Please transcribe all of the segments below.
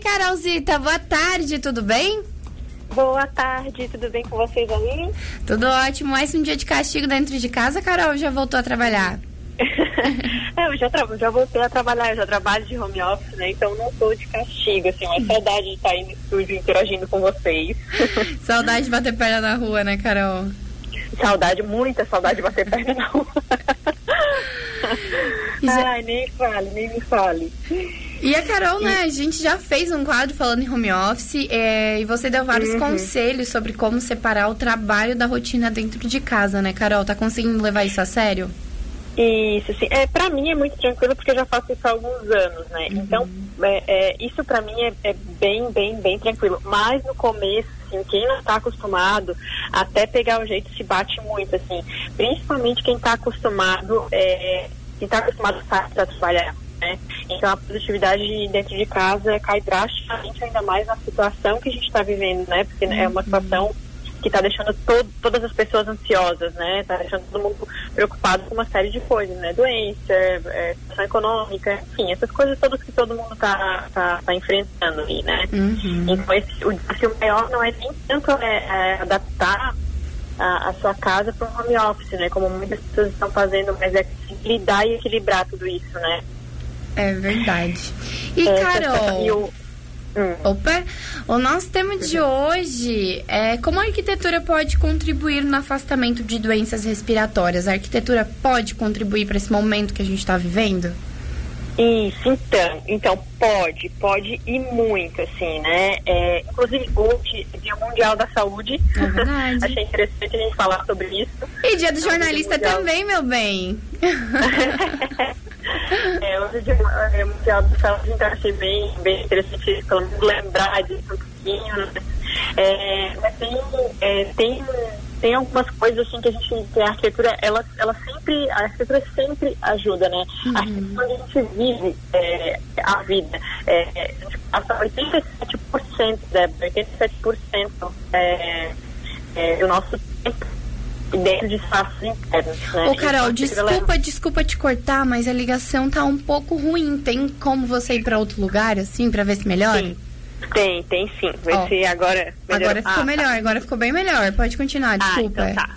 Carolzita, boa tarde, tudo bem? Boa tarde, tudo bem com vocês aí? Tudo ótimo. Mais um dia de castigo dentro de casa, Carol? Já voltou a trabalhar? é, eu já, já voltei a trabalhar, eu já trabalho de home office, né? Então não estou de castigo, assim, mas saudade de estar aí no estúdio interagindo com vocês. saudade de bater perna na rua, né, Carol? Saudade, muita saudade de bater perna na rua. Ai, nem fale, nem me fale. E a Carol, né, a gente já fez um quadro falando em home office é, e você deu vários uhum. conselhos sobre como separar o trabalho da rotina dentro de casa, né, Carol? Tá conseguindo levar isso a sério? Isso, sim. É, pra mim é muito tranquilo porque eu já faço isso há alguns anos, né? Uhum. Então, é, é, isso pra mim é, é, bem, bem, bem tranquilo. Mas no começo, assim, quem não tá acostumado, até pegar o jeito se bate muito, assim. Principalmente quem tá acostumado, é, quem tá acostumado a trabalhar né? Então a produtividade dentro de casa cai drasticamente, ainda mais na situação que a gente está vivendo, né? Porque é uma situação que está deixando todo, todas as pessoas ansiosas, né? Está deixando todo mundo preocupado com uma série de coisas, né? Doença, é, situação econômica, enfim, essas coisas todas que todo mundo está tá, tá enfrentando aí, né? Uhum. Então esse, o desafio maior não é nem tanto é, é adaptar a, a, sua casa para um home office, né? Como muitas pessoas estão fazendo, mas é lidar e equilibrar tudo isso, né? É verdade. E, é, Carol... Eu... Hum. Opa! O nosso tema de hoje é como a arquitetura pode contribuir no afastamento de doenças respiratórias. A arquitetura pode contribuir para esse momento que a gente está vivendo? Isso, então, então pode, pode e muito, assim, né? É, inclusive hoje, Dia Mundial da Saúde. É. Achei interessante a gente falar sobre isso. E Dia do Jornalista também, meu bem. é, hoje é Mundial da Saúde, então achei bem, bem interessante pelo menos lembrar disso um pouquinho, né? É, mas tem, é, tem tem algumas coisas assim que a gente que a arquitetura ela ela sempre a arquitetura sempre ajuda né uhum. a arquitetura a gente vive é, a vida é, passa 87% Débora 87% é, é, do nosso tempo dentro de espaços internos né? Ô Carol desculpa desculpa te cortar mas a ligação tá um pouco ruim tem como você ir para outro lugar assim para ver se melhora Sim. Tem, tem sim. Vai oh. ser agora. Melhor... Agora ficou ah, melhor, tá. agora ficou bem melhor. Pode continuar, desculpa. Ah, então tá.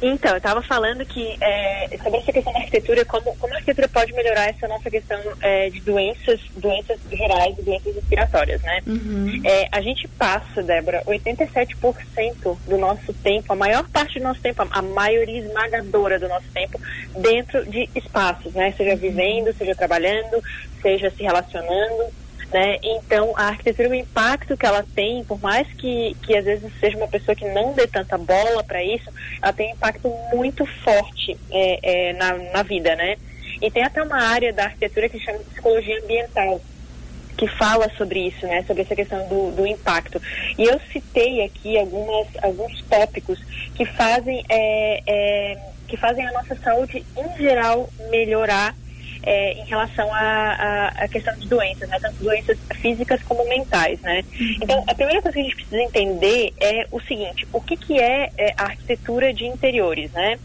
Então, eu estava falando que é, sobre essa questão da arquitetura, como, como a arquitetura pode melhorar essa nossa questão é, de doenças, doenças gerais e doenças respiratórias, né? Uhum. É, a gente passa, Débora, 87% do nosso tempo, a maior parte do nosso tempo, a maioria esmagadora do nosso tempo, dentro de espaços, né? Seja uhum. vivendo, seja trabalhando, seja se relacionando. Né? Então, a arquitetura, o impacto que ela tem, por mais que, que às vezes seja uma pessoa que não dê tanta bola para isso, ela tem um impacto muito forte é, é, na, na vida, né? E tem até uma área da arquitetura que chama de psicologia ambiental, que fala sobre isso, né? Sobre essa questão do, do impacto. E eu citei aqui algumas, alguns tópicos que fazem, é, é, que fazem a nossa saúde, em geral, melhorar é, em relação à questão de doenças, né? Tanto doenças físicas como mentais, né? Então, a primeira coisa que a gente precisa entender é o seguinte, o que, que é, é a arquitetura de interiores, né?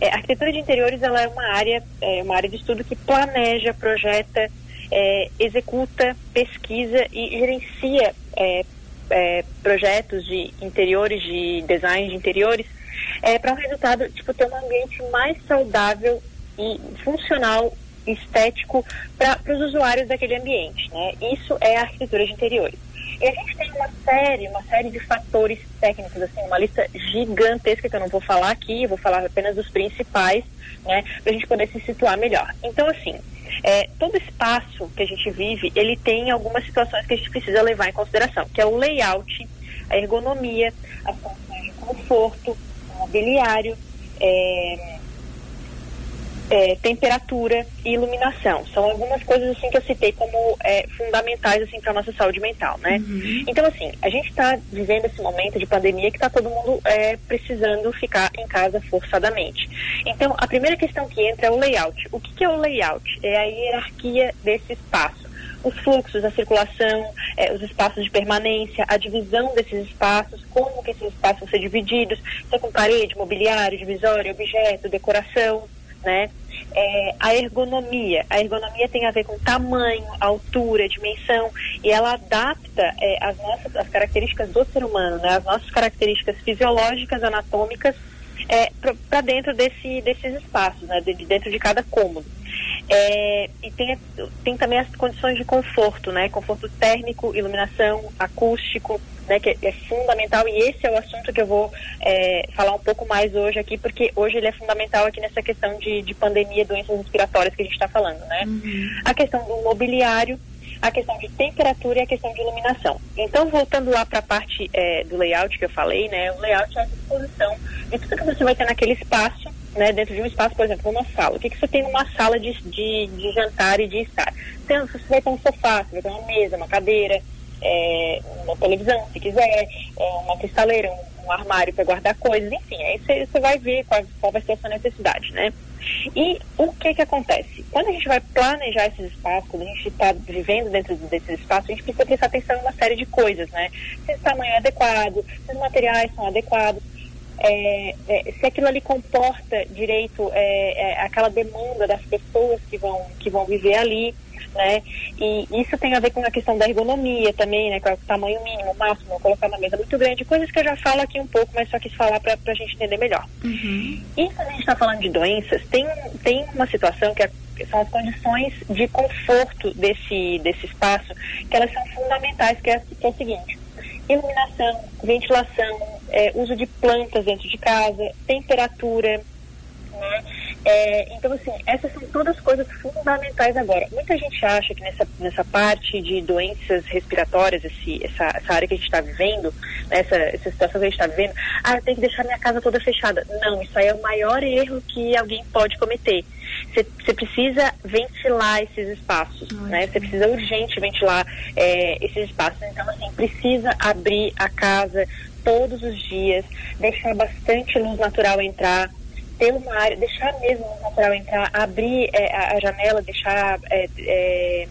É, a arquitetura de interiores ela é uma área, é uma área de estudo que planeja, projeta, é, executa, pesquisa e gerencia é, é, projetos de interiores, de design de interiores, para um resultado, tipo, ter um ambiente mais saudável e funcional estético para os usuários daquele ambiente. Né? Isso é a arquitetura de interiores. E a gente tem uma série, uma série de fatores técnicos, assim, uma lista gigantesca que eu não vou falar aqui, vou falar apenas dos principais, né, para a gente poder se situar melhor. Então, assim, é, todo espaço que a gente vive, ele tem algumas situações que a gente precisa levar em consideração, que é o layout, a ergonomia, a função de conforto, o mobiliário, é, é, temperatura e iluminação. São algumas coisas assim que eu citei como é, fundamentais assim para nossa saúde mental, né? Uhum. Então assim, a gente está vivendo esse momento de pandemia que está todo mundo é, precisando ficar em casa forçadamente. Então a primeira questão que entra é o layout. O que, que é o layout? É a hierarquia desse espaço os fluxos, a circulação, é, os espaços de permanência, a divisão desses espaços, como que esses espaços vão ser divididos, se é com parede, mobiliário, divisório, objeto, decoração, né? é, a ergonomia. A ergonomia tem a ver com tamanho, altura, dimensão, e ela adapta é, as nossas as características do ser humano, né, as nossas características fisiológicas, anatômicas, é, para dentro desse, desses espaços, né, de, dentro de cada cômodo. É, e tem, tem também as condições de conforto, né? Conforto térmico, iluminação, acústico, né? Que é, fundamental e esse é o assunto que eu vou é, falar um pouco mais hoje aqui, porque hoje ele é fundamental aqui nessa questão de, de pandemia, doenças respiratórias que a gente está falando, né? Uhum. A questão do mobiliário, a questão de temperatura e a questão de iluminação. Então, voltando lá para a parte é, do layout que eu falei, né? O layout é a disposição de tudo que você vai ter naquele espaço né, dentro de um espaço, por exemplo, uma sala. O que, que você tem numa sala de, de, de jantar e de estar? Então, você vai ter um sofá, você vai ter uma mesa, uma cadeira, é, uma televisão, se quiser, é, uma cristaleira, um, um armário para guardar coisas, enfim, aí você, vai ver qual, qual vai ser a sua necessidade, né? E o que que acontece? Quando a gente vai planejar esses espaços, quando a gente está vivendo dentro desses espaços, a gente precisa prestar atenção em uma série de coisas, né? Se o tamanho é adequado, se os materiais são adequados, é, é, se aquilo ali comporta direito é, é, aquela demanda das pessoas que vão, que vão viver ali, né? E isso tem a ver com a questão da ergonomia também, né? Com o tamanho mínimo, máximo, colocar uma mesa muito grande, coisas que eu já falo aqui um pouco, mas só quis falar para a gente entender melhor. Uhum. E quando a gente está falando de doenças, tem, tem uma situação que é são as condições de conforto desse, desse espaço, que elas são fundamentais, que é, que é o seguinte, iluminação, ventilação, é, uso de plantas dentro de casa, temperatura, né? É, então, assim, essas são todas coisas fundamentais agora. Muita gente acha que nessa, nessa parte de doenças respiratórias, esse, essa, essa área que a gente está vivendo, né, essa, essa situação que a gente está vivendo, ah, eu tenho que deixar minha casa toda fechada. Não, isso aí é o maior erro que alguém pode cometer. Você precisa ventilar esses espaços, né? Você precisa urgente ventilar é, esses espaços. Então, assim, precisa abrir a casa todos os dias, deixar bastante luz natural entrar, ter uma área, deixar mesmo luz natural entrar, abrir é, a, a, janela, deixar é, é,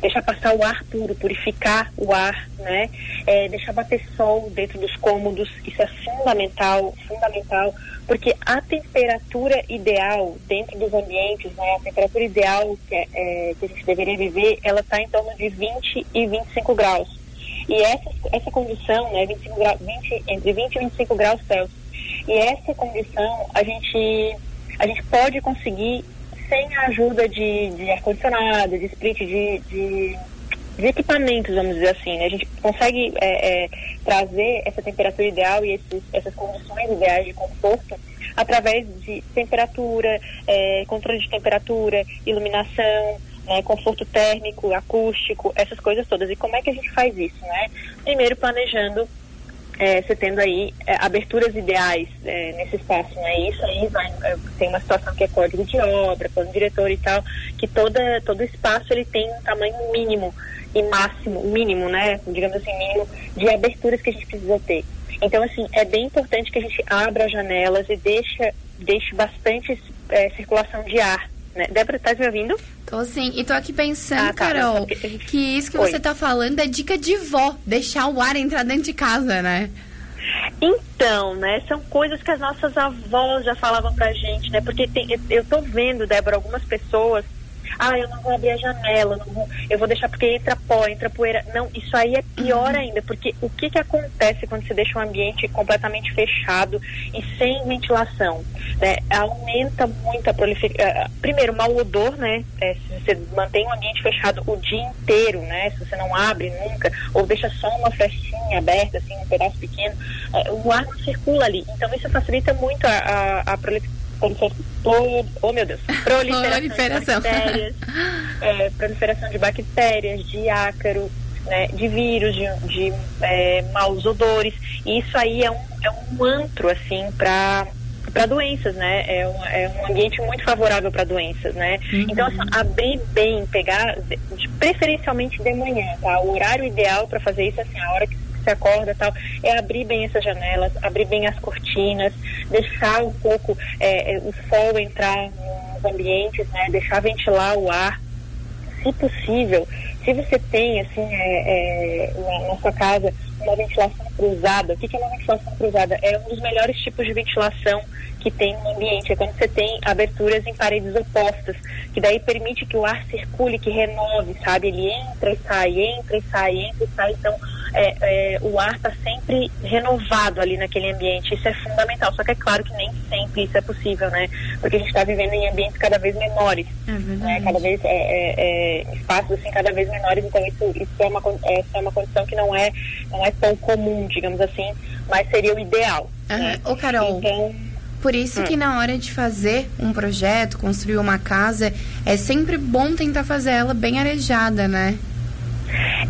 deixar passar o ar puro, purificar o ar, né? É, deixar bater sol dentro dos cômodos, isso é fundamental, fundamental, porque a temperatura ideal dentro dos ambientes, né? A temperatura ideal que, é, que a gente deveria viver, ela está em torno de 20 e 25 graus. E essa, essa condição, né, 25 gra, 20, entre 20 e 25 graus Celsius, e essa condição a gente, a gente pode conseguir sem a ajuda de, de ar-condicionado, de split, de, de, de, equipamentos, vamos dizer assim. Né? A gente consegue é, é, trazer essa temperatura ideal e esses, essas condições ideais de conforto através de temperatura, é, controle de temperatura, iluminação, né, conforto térmico, acústico, essas coisas todas. E como é que a gente faz isso, né? Primeiro planejando, é, você tendo aí é, aberturas ideais é, nesse espaço, né? Isso aí vai, é, tem uma situação que é código de obra, plano diretor e tal, que toda, todo espaço ele tem um tamanho mínimo e máximo, mínimo, né? Digamos assim, mínimo de aberturas que a gente precisa ter. Então, assim, é bem importante que a gente abra as janelas e deixe, deixe bastante é, circulação de ar né? Débora, tá me ouvindo? Tô sim. E tô aqui pensando, ah, tá, Carol, que, gente... que, isso que Oi. você tá falando é dica de vó, deixar o ar entrar dentro de casa, né? Então, né, são coisas que as nossas avós já falavam pra gente, né? Porque tem, eu tô vendo, Débora, algumas pessoas ah, eu não vou abrir a janela, vou, eu vou deixar porque entra pó, entra poeira. Não, isso aí é pior ainda, porque o que, que acontece quando você deixa um ambiente completamente fechado e sem ventilação? Né? Aumenta muito a proliferação. Eh, primeiro, o mau odor, né? É, se você mantém um ambiente fechado o dia inteiro, né? Se você não abre nunca, ou deixa só uma frestinha aberta, assim, um pedaço pequeno, é, o ar não circula ali. Então isso facilita muito a, a, a proliferação oh meu Deus, proliferação, proliferação. de bactérias, é, proliferação de bactérias, de ácaro, né, de vírus, de, de é, maus odores. E isso aí é um, é um antro, assim, para para doenças, né? É um, é um ambiente muito favorável para doenças, né? Uhum. Então, assim, abrir bem, pegar, de, preferencialmente de manhã, tá? O horário ideal para fazer isso, assim, a hora que você acorda tal, é abrir bem essas janelas, abrir bem as cortinas, deixar um pouco é, é, o sol entrar nos ambientes, né? Deixar ventilar o ar. Se possível, se você tem, assim, é, é, na, sua casa uma ventilação cruzada, o que é uma ventilação cruzada? É um dos melhores tipos de ventilação que tem no ambiente, é quando você tem aberturas em paredes opostas, que daí permite que o ar circule, que renove, sabe? Ele entra e sai, entra e sai, entra e sai, então é, é, o ar está sempre renovado ali naquele ambiente. Isso é fundamental. Só que é claro que nem sempre isso é possível, né? Porque a gente está vivendo em ambientes cada vez menores, é né? Cada vez é, é, é, espaços assim cada vez menores. Então isso, isso é uma isso é uma condição que não é não é tão comum, digamos assim, mas seria o ideal. Uhum. Né? Ô, Carol. Então, por isso hum. que na hora de fazer um projeto, construir uma casa, é sempre bom tentar fazer ela bem arejada, né?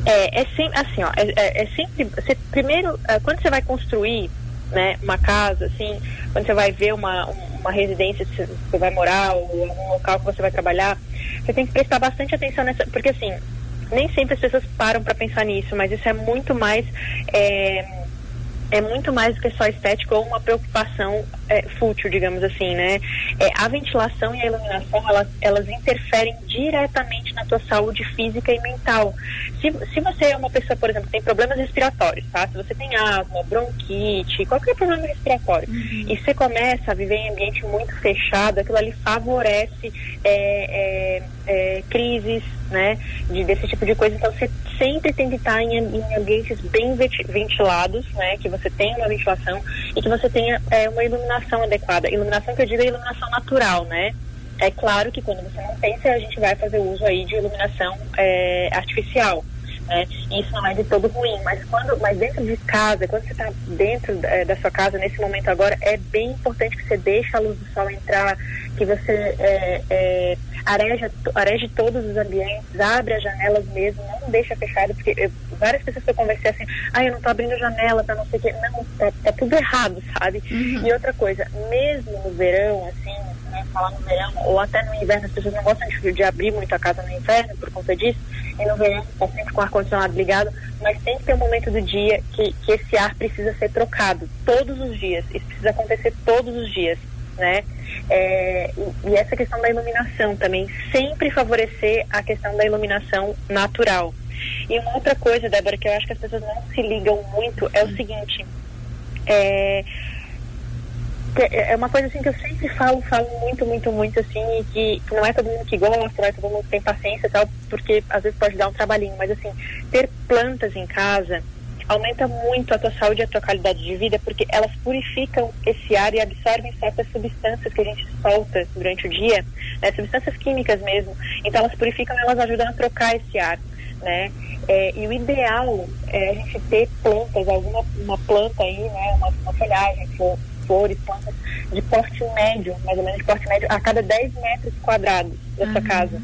É, é sempre assim, ó, é, é, é sempre. Você, primeiro, é, quando você vai construir né, uma casa, assim, quando você vai ver uma, uma residência que você vai morar ou algum local que você vai trabalhar, você tem que prestar bastante atenção nessa, porque assim, nem sempre as pessoas param para pensar nisso, mas isso é muito mais é, é muito mais do que só estético ou uma preocupação é, fútil, digamos assim, né? É, a ventilação e a iluminação, elas, elas interferem diretamente na tua saúde física e mental. Se, se você é uma pessoa, por exemplo, que tem problemas respiratórios, tá? Se você tem asma, bronquite, qualquer problema respiratório, uhum. e você começa a viver em ambiente muito fechado, aquilo ali favorece é, é, é crises, né? De, desse tipo de coisa. Então, você sempre tem que estar em, em ambientes bem ventilados, né? Que você tenha uma ventilação e que você tenha é, uma iluminação adequada. Iluminação que eu digo é iluminação natural, né? É claro que quando você não pensa, a gente vai fazer uso aí de iluminação é, artificial. Né? Isso não é de todo ruim, mas quando, mas dentro de casa, quando você está dentro é, da sua casa nesse momento agora, é bem importante que você deixe a luz do sol entrar, que você é, areja, areje todos os ambientes, abre as janelas mesmo, não deixa fechado, porque eu, várias pessoas que eu conversei assim, ah, eu não tô abrindo janela para não sei o quê. Não, tá, tá, tudo errado, sabe? Uhum. E outra coisa, mesmo no verão, assim, né, falar no verão, ou até no inverno, as pessoas não gostam de, de abrir muito a casa no inverno por conta disso, e no verão tá sempre com o ar-condicionado ligado, mas tem que ter um momento do dia que, que esse ar precisa ser trocado, todos os dias. Isso precisa acontecer todos os dias, né? É, e, essa questão da iluminação também, sempre favorecer a questão da iluminação natural. E uma outra coisa, Débora, que eu acho que as pessoas não se ligam muito é o seguinte. É, é uma coisa assim que eu sempre falo, falo muito, muito, muito assim, e que não é todo mundo que gosta, não é todo mundo que tem paciência e tal, porque às vezes pode dar um trabalhinho, mas assim, ter plantas em casa aumenta muito a tua saúde e a tua qualidade de vida, porque elas purificam esse ar e absorvem certas substâncias que a gente solta durante o dia, né, substâncias químicas mesmo. Então elas purificam, elas ajudam a trocar esse ar, né? É, e o ideal é a gente ter plantas, alguma uma planta aí, né, uma, uma folhagem, flores, plantas de porte médio, mais ou menos de porte médio, a cada 10 metros quadrados da sua uhum. casa.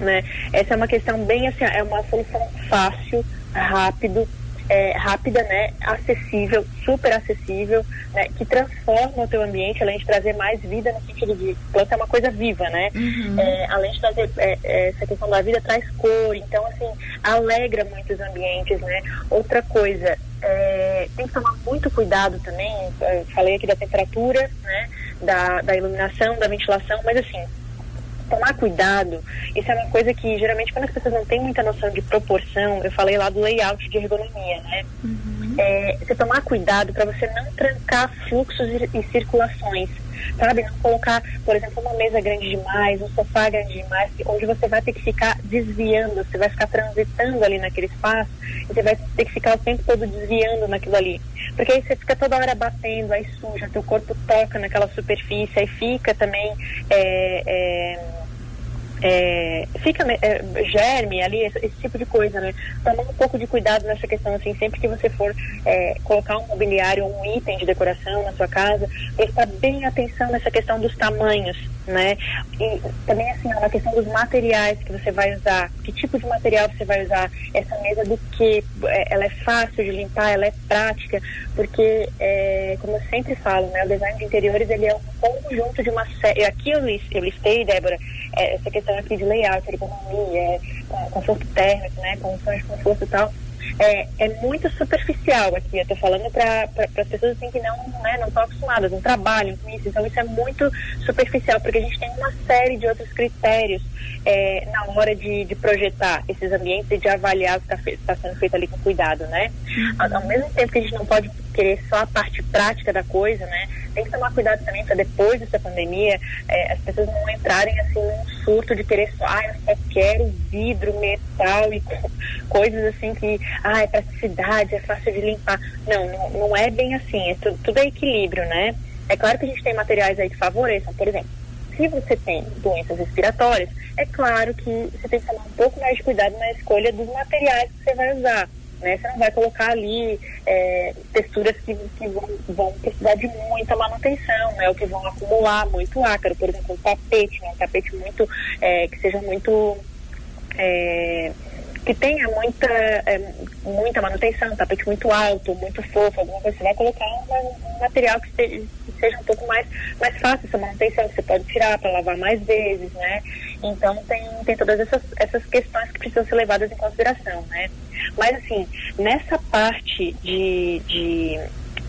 Né? Essa é uma questão bem assim, é uma solução fácil, rápido, é, rápida, né, acessível, super acessível, né, que transforma o teu ambiente, além de trazer mais vida no sentido de planta é uma coisa viva, né? Uhum. É, além de trazer é, é essa questão da vida, traz cor, então assim, alegra muito os ambientes, né? Outra coisa, é, tem que tomar muito cuidado também, falei aqui da temperatura, né, da, da iluminação, da ventilação, mas assim, tomar cuidado, isso é uma coisa que geralmente quando as pessoas não têm muita noção de proporção, eu falei lá do layout de ergonomia, né? Uhum. É, você tomar cuidado para você não trancar fluxos e, e, circulações, sabe? Não colocar, por exemplo, uma mesa grande demais, um sofá grande demais, onde você vai ter que ficar desviando, você vai ficar transitando ali naquele espaço e você vai ter que ficar o tempo todo desviando naquilo ali. Porque aí você fica toda hora batendo, aí suja, teu corpo toca naquela superfície, aí fica também. É, é, é, fica é, germe ali, esse, esse, tipo de coisa, né? Tomar um pouco de cuidado nessa questão, assim, sempre que você for é, colocar um mobiliário, um item de decoração na sua casa, prestar bem atenção nessa questão dos tamanhos, né? E também, assim, na questão dos materiais que você vai usar, que tipo de material você vai usar, essa mesa do que, é, ela é fácil de limpar, ela é prática, porque, é, como eu sempre falo, né, o design de interiores, ele é um conjunto de uma série, aqui eu, eu listei, Débora, essa questão aqui de layout, ergonomia, é, conforto térmico, né, condições de conforto e tal, é, é muito superficial aqui. Eu estou falando para as pessoas assim que não né, não estão acostumadas, não trabalham com isso. Então isso é muito superficial, porque a gente tem uma série de outros critérios é, na hora de, de, projetar esses ambientes e de avaliar o que está tá sendo feito ali com cuidado, né? Ao, ao mesmo tempo que a gente não pode querer só a parte prática da coisa, né? Tem que tomar cuidado também para depois dessa pandemia é, as pessoas não entrarem assim num surto de querer só, ah, eu só quero vidro, metal e coisas assim que, ah, é praticidade, é fácil de limpar. Não, não, não é bem assim, é tudo, tudo é equilíbrio, né? É claro que a gente tem materiais aí que favoreçam, por exemplo, se você tem doenças respiratórias, é claro que você tem que tomar um pouco mais de cuidado na escolha dos materiais que você vai usar. Né? Você não vai colocar ali é, texturas que, que vão, vão, precisar de muita manutenção, né? Ou que vão acumular muito ácaro, por exemplo, um tapete, né? Um tapete muito, é, que seja muito... É, que tenha muita, é, muita manutenção, um tapete muito alto, muito fofo, alguma coisa, você vai colocar um, um material que seja um pouco mais, mais fácil essa manutenção, que você pode tirar para lavar mais vezes, né? Então tem, tem todas essas, essas questões que precisam ser levadas em consideração, né? Mas assim, nessa parte de, de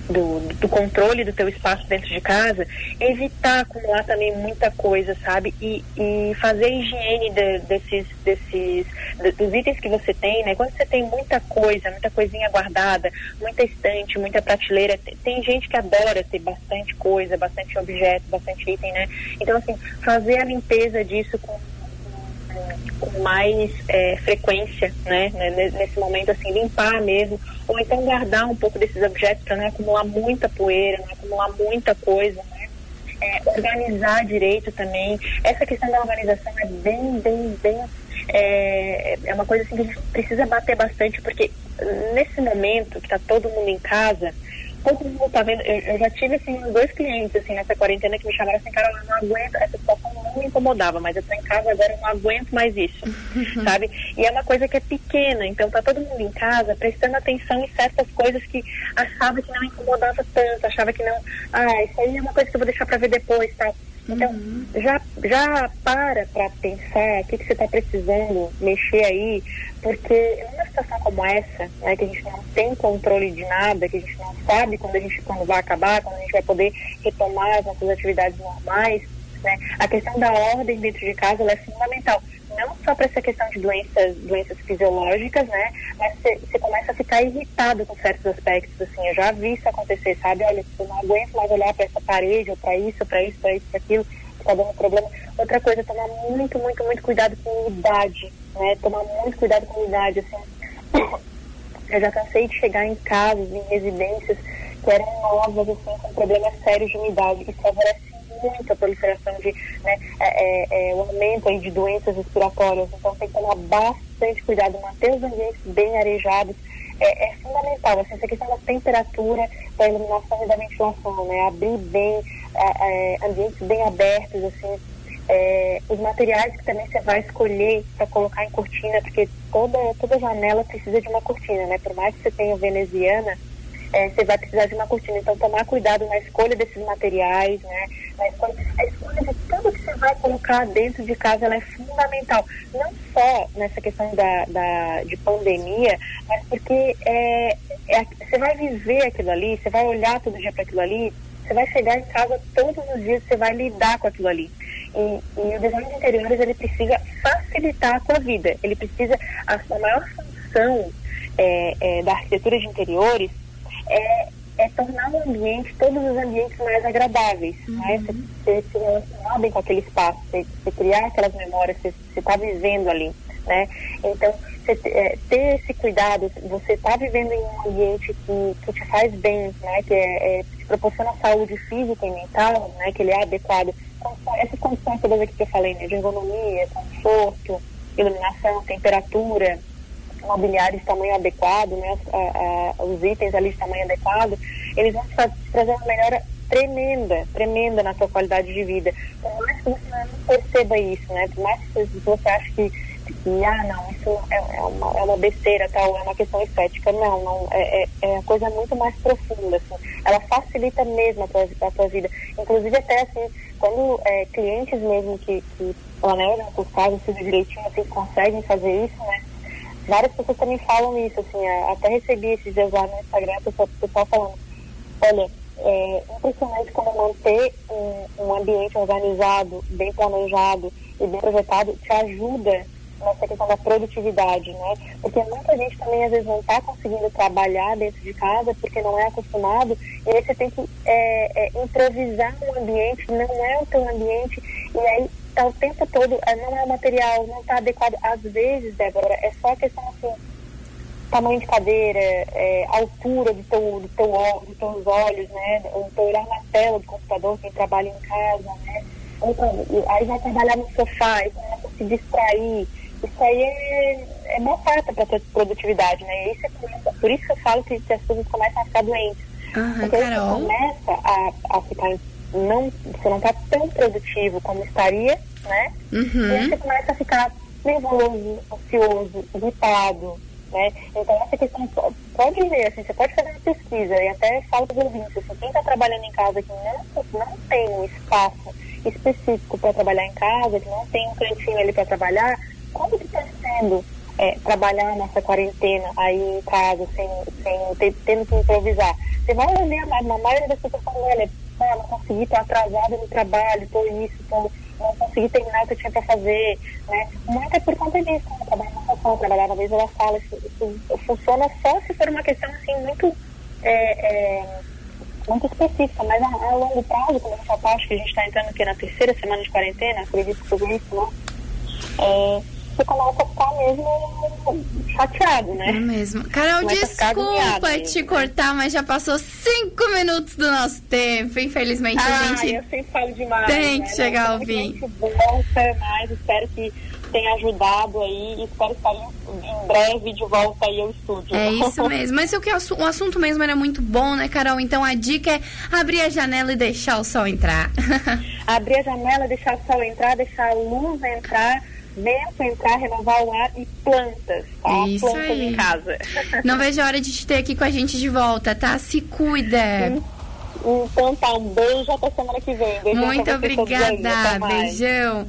do, do, controle do teu espaço dentro de casa, evitar acumular também muita coisa, sabe? E, e fazer higiene de, desses, desses de, dos itens que você tem, né? Quando você tem muita coisa, muita coisinha guardada, muita estante, muita prateleira, tem, tem gente que adora ter bastante coisa, bastante objeto, bastante item, né? Então, assim, fazer a limpeza disso com com mais é, frequência, né, né? Nesse momento, assim, limpar mesmo, ou então guardar um pouco desses objetos para não acumular muita poeira, não acumular muita coisa, né? É, organizar direito também. Essa questão da organização é bem, bem, bem. É, é uma coisa assim que a gente precisa bater bastante, porque nesse momento que está todo mundo em casa, todo mundo tá vendo. Eu, eu, já tive, assim, dois clientes, assim, nessa quarentena que me chamaram assim, cara, eu não aguento, essa situação não me incomodava, mas eu tô em casa agora, eu não aguento mais isso, sabe? E é uma coisa que é pequena, então tá todo mundo em casa prestando atenção em certas coisas que achava que não incomodava tanto, achava que não, ah, isso aí é uma coisa que eu vou deixar pra ver depois, tá? Então, uhum. já, já para para pensar o que, que você está precisando mexer aí, porque numa situação como essa, né, que a gente não tem controle de nada, que a gente não sabe quando a gente quando vai acabar, quando a gente vai poder retomar as nossas atividades normais, né, a questão da ordem dentro de casa é fundamental. Não só para essa questão de doenças, doenças fisiológicas, né? Mas você começa a ficar irritado com certos aspectos, assim. Eu já vi isso acontecer, sabe? Olha, eu não aguento mais olhar para essa parede, ou para isso, para isso, para isso, para aquilo, que tá dando problema. Outra coisa, tomar muito, muito, muito cuidado com umidade, né? Tomar muito cuidado com umidade, assim. Eu já cansei de chegar em casas, em residências que eram novas, assim, com problemas sérios de umidade. Isso favorece muito a proliferação de, né, é, é, é, o aumento aí de doenças respiratórias. Então tem que tomar bastante cuidado, manter os ambientes bem arejados. É, é fundamental, assim, essa questão da temperatura, da iluminação e da ventilação, né? Abrir bem, é, é, ambientes bem abertos, assim, é, os materiais que também você vai escolher para colocar em cortina, porque toda, toda janela precisa de uma cortina, né? Por mais que você tenha veneziana, é, você vai precisar de uma cortina. Então, tomar cuidado na escolha desses materiais, né? Na escolha, a escolha de tudo que você vai colocar dentro de casa ela é fundamental. Não só nessa questão da, da de pandemia, mas porque é, é, você vai viver aquilo ali, você vai olhar todo dia para aquilo ali, você vai chegar em casa todos os dias, você vai lidar com aquilo ali. E, e o design de interiores, ele precisa facilitar a sua vida. Ele precisa, a, a maior função é, é, da arquitetura de interiores é, é tornar o ambiente, todos os ambientes mais agradáveis, uhum. né? Você, se relacionar bem com aquele espaço, você, você criar aquelas memórias, você está vivendo ali, né? Então, você, é, ter esse cuidado, você está vivendo em um ambiente que, que te faz bem, né? Que é, é, te proporciona saúde física e mental, né? Que ele é adequado. Então, essas condições todas aqui que eu falei, né? De ergonomia, conforto, iluminação, temperatura, mobiliário de tamanho adequado, né, a, a, os itens ali de tamanho adequado, eles vão trazer uma melhora tremenda, tremenda na sua qualidade de vida. Por mais que você não perceba isso, né? Por mais que você ache que, que ah, não, isso é, é, uma, é uma besteira, tal, é uma questão estética. Não, não, é, é, é a coisa muito mais profunda, assim. Ela facilita mesmo a tua, a tua vida. Inclusive até, assim, quando é, clientes mesmo que, que planejam os casos tudo direitinho, assim, conseguem fazer isso, né? Várias pessoas também falam isso, assim, até recebi esses dias lá no Instagram, o pessoal falando, olha, é impressionante como manter um, um ambiente organizado, bem planejado e bem projetado te ajuda nessa questão da produtividade, né? Porque muita gente também às vezes não está conseguindo trabalhar dentro de casa porque não é acostumado e aí você tem que é, é, improvisar um ambiente, não é o teu ambiente e aí tá o tempo todo, é, não é o material, não está adequado. Às vezes, Débora, é só questão assim, tamanho de cadeira, é, altura do teu, do teu, dos teus olhos, né? O teu olhar na tela do computador, quem trabalha em casa, né? Aí vai trabalhar no sofá, e começa a se distrair isso aí é, é falta para a produtividade, né? Isso é, por isso que eu falo que, as pessoas começam a ficar doentes. Uhum, Porque Carol. começa a, a ficar não, você não está tão produtivo como estaria, né? Uhum. E aí você começa a ficar nervoso, ansioso, irritado, né? Então essa questão pode ver, assim, você pode fazer uma pesquisa e até fala para os ouvintes, assim, quem está trabalhando em casa que não, não tem um espaço específico para trabalhar em casa, que não tem um cantinho ali para trabalhar, como que está sendo é, trabalhar nessa quarentena aí em casa, sem, sem ter, tendo que improvisar? Você vai a, a maioria das pessoas falando, olha, não consegui, estar atrasada no trabalho, tô isso, tô, não consegui terminar o que eu tinha para fazer, né? Muito é por conta disso, eu trabalho na faculdade, trabalhar, às vezes ela fala, isso, isso, funciona só se for uma questão, assim, muito... É, é, muito específica, mas a, a, longo prazo, como essa parte que a gente está entrando aqui na terceira semana de quarentena, acredito que tudo isso, né? É, você começa a ficar mesmo chateado, né? É mesmo. Carol, começa desculpa te né? cortar, mas já passou cinco minutos do nosso tempo. Infelizmente ah, a gente. Eu sempre falo demais. Tem né? que chegar ao fim. volta, mas espero que tenha ajudado aí espero estar em breve de volta aí ao estúdio. É isso mesmo. Mas o, que, o assunto mesmo era muito bom, né, Carol? Então a dica é abrir a janela e deixar o sol entrar. abrir a janela, deixar o sol entrar, deixar a luz entrar vento entrar, renovar o ar e plantas, tá? Isso plantas aí. em casa. Não vejo a hora de te ter aqui com a gente de volta, tá? Se cuida. Então tá, um beijo até semana que vem. Muito obrigada. Beijão.